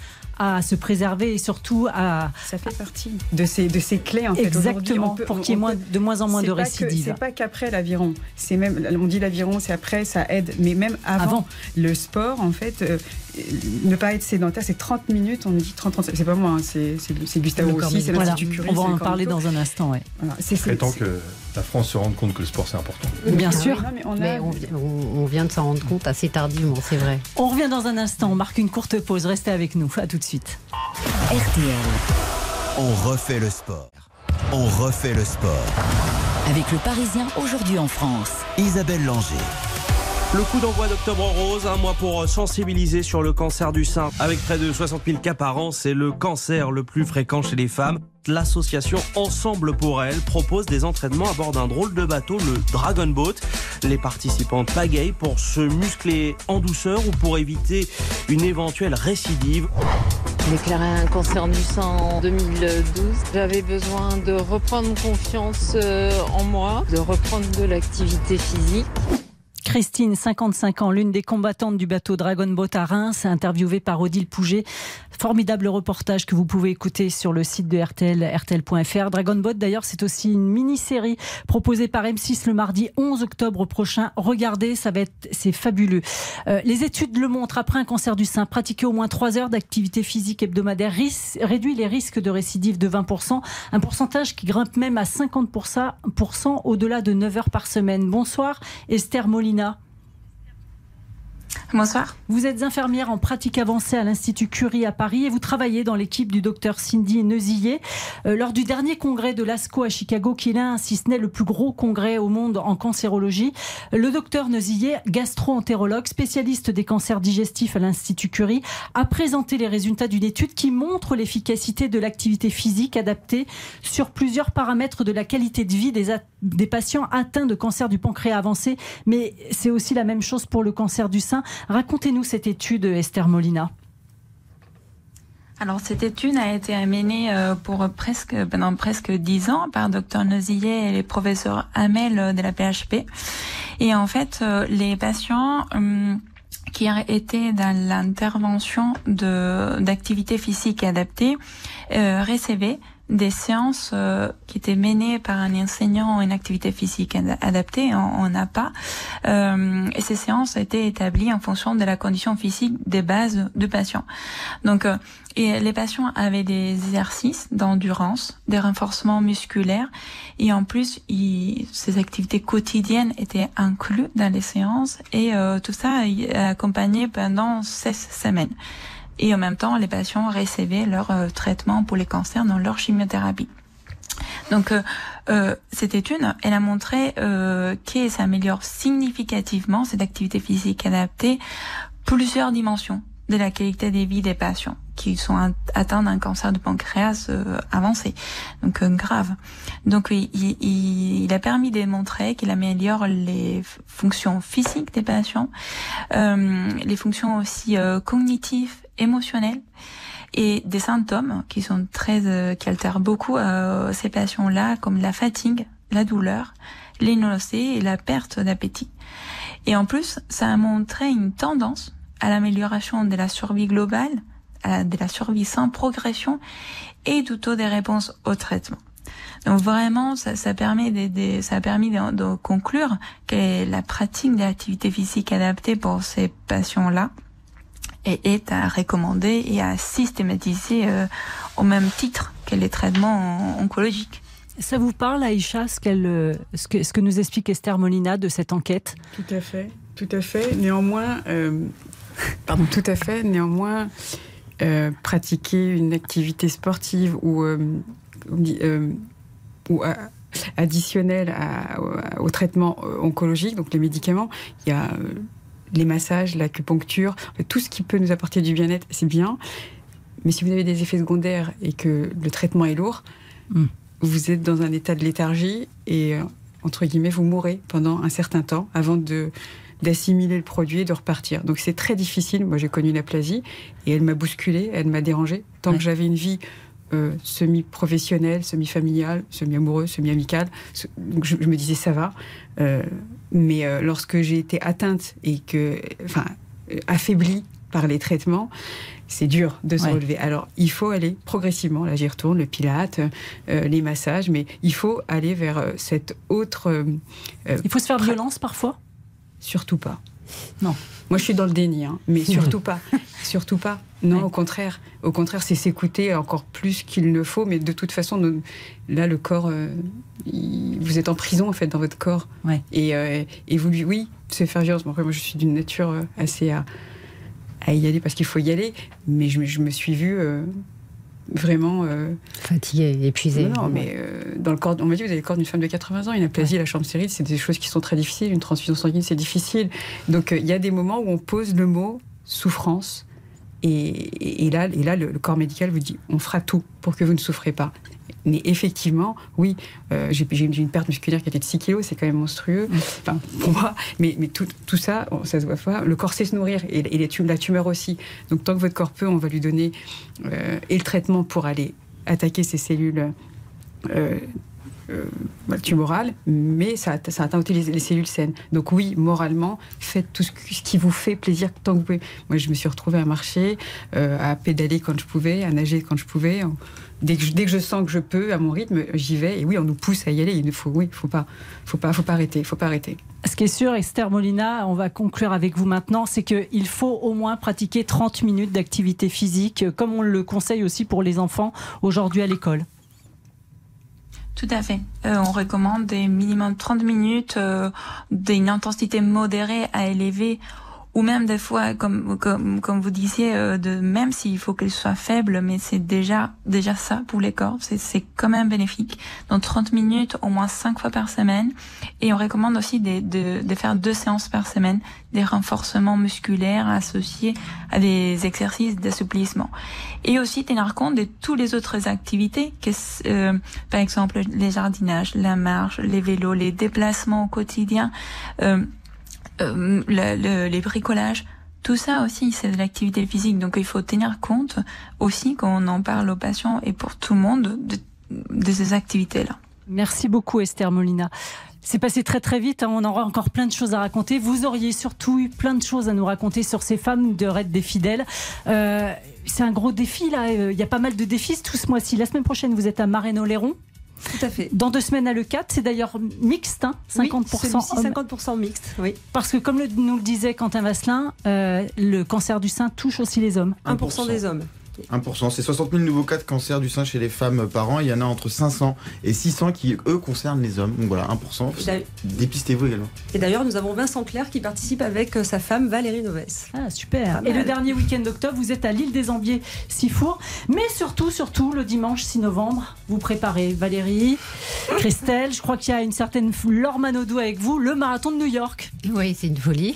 à se préserver et surtout à. Ça fait partie de ces, de ces clés en fait. Exactement, peut- pour qu'il y ait on moins- peut- de moins en moins de récidives. C'est pas qu'après l'aviron. C'est même, on dit l'aviron, c'est après, ça aide. Mais même avant, Avant. le sport, en fait, euh, ne pas être sédentaire, c'est 30 minutes. On dit 30-35. C'est pas moi, hein, c'est Gustavo aussi, Cornet. c'est Voilà, l'Institut Curie. on va en le parler dans un instant. Ouais. Voilà, c'est- temps que la France se rende compte que le sport c'est important. Bien sûr. Non, mais on a- Mais on, vi- on- on vient de s'en rendre compte assez tardivement, c'est vrai. On revient dans un instant. On marque une courte pause. Restez avec nous. À tout de suite. RTL. On refait le sport. On refait le sport. Avec le Parisien aujourd'hui en France. Isabelle Langer. Le coup d'envoi d'Octobre Rose, un mois pour sensibiliser sur le cancer du sein. Avec près de 60 000 cas par an, c'est le cancer le plus fréquent chez les femmes. L'association Ensemble pour elle propose des entraînements à bord d'un drôle de bateau, le Dragon Boat. Les participantes pagayent pour se muscler en douceur ou pour éviter une éventuelle récidive. déclaré un cancer du sein en 2012. J'avais besoin de reprendre confiance euh, en moi, de reprendre de l'activité physique. Christine, 55 ans, l'une des combattantes du bateau Dragon Boat à Reims, interviewée par Odile Pouget. Formidable reportage que vous pouvez écouter sur le site de RTL, RTL.fr. Dragon Boat, d'ailleurs, c'est aussi une mini-série proposée par M6 le mardi 11 octobre prochain. Regardez, ça va être, c'est fabuleux. Euh, les études le montrent. Après un cancer du sein, pratiquer au moins 3 heures d'activité physique hebdomadaire réduit les risques de récidive de 20%. Un pourcentage qui grimpe même à 50% pour cent au-delà de 9 heures par semaine. Bonsoir, Esther Molina. Nina. Bonsoir. Vous êtes infirmière en pratique avancée à l'Institut Curie à Paris et vous travaillez dans l'équipe du docteur Cindy Neusillet. Euh, lors du dernier congrès de l'ASCO à Chicago, qui est l'un, si ce n'est le plus gros congrès au monde en cancérologie, le docteur Neusillet, gastro-entérologue, spécialiste des cancers digestifs à l'Institut Curie, a présenté les résultats d'une étude qui montre l'efficacité de l'activité physique adaptée sur plusieurs paramètres de la qualité de vie des, des patients atteints de cancer du pancréas avancé. Mais c'est aussi la même chose pour le cancer du sein. Racontez-nous cette étude, Esther Molina. alors cette étude a été menée euh, pour presque pendant presque dix ans par Dr Nozillet et les professeurs Hamel de la PHP. Et en fait, euh, les patients hum, qui étaient dans l'intervention de d'activité physique adaptée euh, recevaient des séances euh, qui étaient menées par un enseignant en activité physique adaptée, on n'a pas. Euh, et ces séances étaient établies en fonction de la condition physique des bases du patient. Donc, euh, et les patients avaient des exercices d'endurance, des renforcements musculaires, et en plus, ces activités quotidiennes étaient incluses dans les séances, et euh, tout ça accompagné pendant 16 semaines et en même temps les patients recevaient leur euh, traitement pour les cancers dans leur chimiothérapie. Donc euh, euh, cette étude, elle a montré euh, que ça améliore significativement cette activité physique adaptée plusieurs dimensions de la qualité de vie des patients qui sont atteints d'un cancer de pancréas euh, avancé, donc grave. Donc il, il, il, a permis de montrer qu'il améliore les fonctions physiques des patients, euh, les fonctions aussi cognitives émotionnels et des symptômes qui sont très euh, qui altèrent beaucoup euh, ces patients-là comme la fatigue, la douleur, nausées et la perte d'appétit. Et en plus, ça a montré une tendance à l'amélioration de la survie globale, à de la survie sans progression et du taux des réponses au traitement. Donc vraiment, ça, ça permet de, ça a permis de, de conclure que la pratique de l'activité physique adaptée pour ces patients-là et est à recommander et à systématiser euh, au même titre que les traitements oncologiques. Ça vous parle, Aïcha, ce, euh, ce, que, ce que nous explique Esther Molina de cette enquête? Tout à fait, tout à fait. Néanmoins, euh, pardon, tout à fait. Néanmoins, euh, pratiquer une activité sportive ou, euh, ou additionnelle à, au traitement oncologique, donc les médicaments, il y a les massages, l'acupuncture, tout ce qui peut nous apporter du bien-être, c'est bien. Mais si vous avez des effets secondaires et que le traitement est lourd, hmm. vous êtes dans un état de léthargie et, euh, entre guillemets, vous mourrez pendant un certain temps avant de d'assimiler le produit et de repartir. Donc c'est très difficile. Moi j'ai connu l'aplasie et elle m'a bousculé, elle m'a dérangé. Tant que j'avais une vie euh, semi-professionnelle, semi-familiale, semi-amoureuse, semi-amicale, je, me disais ça va. Euh, mais euh, lorsque j'ai été atteinte et que, enfin, affaiblie par les traitements, c'est dur de se relever. Alors, il faut aller progressivement, là j'y retourne, le pilate, euh, les massages, mais il faut aller vers euh, cette autre... il faut se faire violence parfois? Surtout pas. Non. Moi, je suis dans le déni, hein, mais surtout pas. Surtout pas. Non, au contraire. Au contraire, c'est s'écouter encore plus qu'il ne faut. Mais de toute façon, là, le corps, euh, vous êtes en prison en fait dans votre corps. Et, euh, et, vous lui, oui, c'est faire violence. moi, je suis d'une nature euh, assez à, à, y aller parce qu'il faut y aller. Mais je, je me suis vue vraiment euh... fatiguée, épuisée. Non, mais dans le corps, on m'a dit vous avez le corps d'une femme de 80 ans, une aplasie, la chambre stérile, c'est des choses qui sont très difficiles. Une transfusion sanguine, c'est difficile. Donc il y a des moments où on pose le mot souffrance et, là, et là le, corps médical vous dit on fera tout pour que vous ne souffrez pas. Mais effectivement, oui, euh, j'ai une perte musculaire qui était de 6 kilos, c'est quand même monstrueux, enfin, pour moi. Mais, mais tout, tout, ça, ça se voit pas. Le corps sait se nourrir et, et la tumeur aussi. Donc tant que votre corps peut, on va lui donner euh, et le traitement pour aller attaquer ces cellules euh, euh, tumorale, mais ça, ça atteint aussi les, cellules saines. Donc oui, moralement, faites tout ce, qui vous fait plaisir tant que vous pouvez. Moi, je me suis retrouvée à marcher, euh, à pédaler quand je pouvais, à nager quand je pouvais. Dès que, je, dès que je sens que je peux, à mon rythme, j'y vais. Et oui, on nous pousse à y aller. Il ne faut, oui, faut pas, faut pas, faut pas arrêter, faut pas arrêter. Ce qui est sûr, Esther Molina, on va conclure avec vous maintenant, c'est qu'il faut au moins pratiquer 30 minutes d'activité physique, comme on le conseille aussi pour les enfants aujourd'hui à l'école. Tout à fait. Euh, on recommande des minimum 30 minutes euh, d'une intensité modérée à élevée ou même des fois, comme comme comme vous disiez, euh, de même s'il faut qu'elle soit faible, mais c'est déjà déjà ça pour les corps, c'est c'est quand même bénéfique. Donc 30 minutes, au moins 5 fois par semaine, et on recommande aussi de, de, de faire deux séances par semaine, des renforcements musculaires associés à des exercices d'assouplissement, et aussi tenir compte de toutes les autres activités, que euh, par exemple les jardinages, la marche, les vélos, les déplacements au quotidien. Euh, euh, le, les bricolages, tout ça aussi, c'est de l'activité physique. Donc il faut tenir compte aussi quand on en parle aux patients et pour tout le monde de, ces activités-là. Merci beaucoup Esther Molina. C'est passé très très vite, hein. on aura encore plein de choses à raconter. Vous auriez surtout eu plein de choses à nous raconter sur ces femmes de Raid des Fidèles. Euh, c'est un gros défi là, il y a pas mal de défis tout ce mois-ci. La semaine prochaine, vous êtes à Mareno-Léron. Tout à fait. Dans deux semaines à Le 4, c'est d'ailleurs mixte, hein, 50% oui, 50% mixte, oui. Parce que comme le, nous le disait Quentin Vasselin, euh, le cancer du sein touche aussi les hommes. 1%, des hommes. 1%. C'est 60 000 nouveaux cas de cancer du sein chez les femmes par an. Il y en a entre 500 et 600 qui, eux, concernent les hommes. Donc voilà, 1%. Dépistez-vous également. Et d'ailleurs, nous avons Vincent Clair qui participe avec euh, sa femme Valérie Noves. Ah, super. Et le dernier week-end d'octobre, vous êtes à l'île des Ambiers, Sifour. Mais surtout, surtout, le dimanche 6 novembre, vous préparez Valérie, Christelle. Je crois qu'il y a une certaine Laure Manodou avec vous, le marathon de New York. Oui, c'est une folie.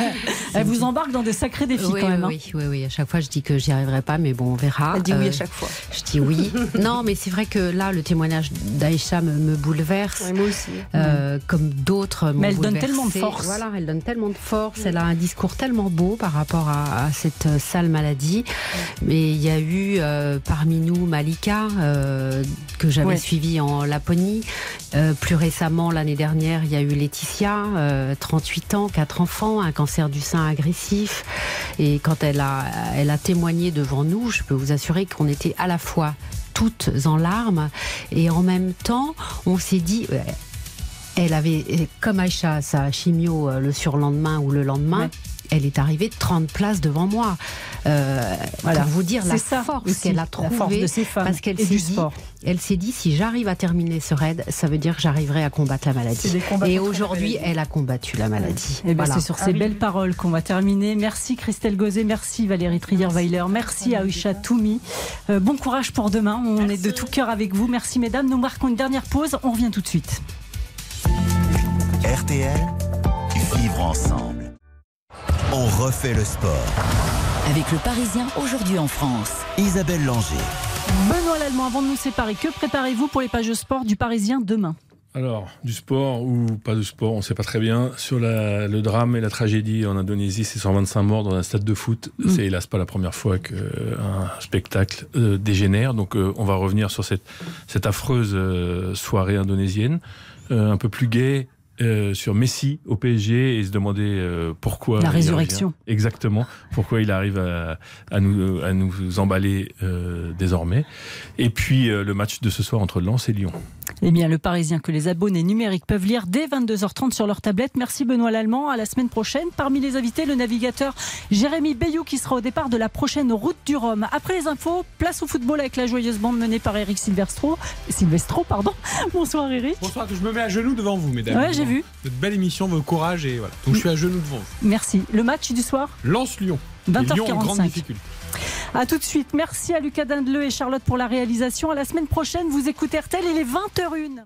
Elle vous embarque dans de sacrés défis oui, quand même. Oui, oui, oui. À chaque fois, je dis que j'y arriverai pas, mais bon, on verra. Elle dit oui à chaque fois. Je dis oui. non, mais c'est vrai que là, le témoignage d'Aïcha me, me, bouleverse. Oui, moi aussi. Euh, comme d'autres. Mais elle donne tellement de force. Voilà, elle donne tellement de force. Elle a un discours tellement beau par rapport à, à cette sale maladie. Mais il y a eu euh, parmi nous Malika, euh, que j'avais Ouais. suivie en Laponie. Euh, plus récemment, l'année dernière, il y a eu Laetitia, euh, 38 ans, 4 enfants, un cancer du sein agressif. Et quand elle a, elle a témoigné devant nous, je peux vous assurer qu'on était à la fois toutes en larmes et en même temps, on s'est dit. euh, Elle avait, comme Aïcha, sa chimio euh, le surlendemain ou le lendemain, elle est arrivée 30 places devant moi. Euh, Voilà. Pour vous dire la C'est ça force aussi, qu'elle a la trouvée. force de ces femmes parce qu'elle et s'est du dit, sport. elle s'est dit, si j'arrive à terminer ce raid, ça veut dire que j'arriverai à combattre la maladie. Et aujourd'hui, elle a combattu la maladie. Eh ben. C'est sur ces belles paroles qu'on va terminer. Merci Christelle Gauzet, merci Valérie Trier-Weiler, merci à Aisha Toumi. Euh, bon courage pour demain, on est de tout cœur avec vous. Merci mesdames, nous marquons une dernière pause, on revient tout de suite. RTL, vivre ensemble. On refait le sport. Avec le Parisien aujourd'hui en France. Isabelle Langer. Benoît Lallemand, avant de nous séparer, que préparez-vous pour les pages de sport du Parisien demain? Alors, du sport ou pas de sport, on ne sait pas très bien. Sur la- le drame et la tragédie en Indonésie, c'est 125 morts dans un stade de foot. Mm. C'est hélas pas la première fois qu'un spectacle euh, dégénère. Donc, euh, on va revenir sur cette, cette affreuse euh, soirée indonésienne, euh, un peu plus gaie. Euh, sur Messi au PSG et se demander euh, pourquoi La résurrection. revient. exactement pourquoi il arrive à, à nous à nous emballer euh, désormais et puis euh, le match de ce soir entre Lens et Lyon Eh bien, le Parisien que les abonnés numériques peuvent lire dès 22h30 sur leur tablette. Merci Benoît Lallemand. À la semaine prochaine. Parmi les invités, le navigateur Jérémy Bayou qui sera au départ de la prochaine route du Rhum. Après les infos, place au football avec la joyeuse bande menée par Eric Silvestro. Silvestro, pardon. Bonsoir Eric. Bonsoir, je me mets à genoux devant vous, mesdames. Ouais, j'ai vu. Votre belle émission, vos courage et voilà. Donc je suis à genoux devant vous. Merci. Le match du soir Lance-Lyon. Et Lyon en grande 20h45. difficulté. À tout de suite. Merci à Lucas Dindeleu et Charlotte pour la réalisation. À la semaine prochaine. Vous écoutez RTL, il est 20h01.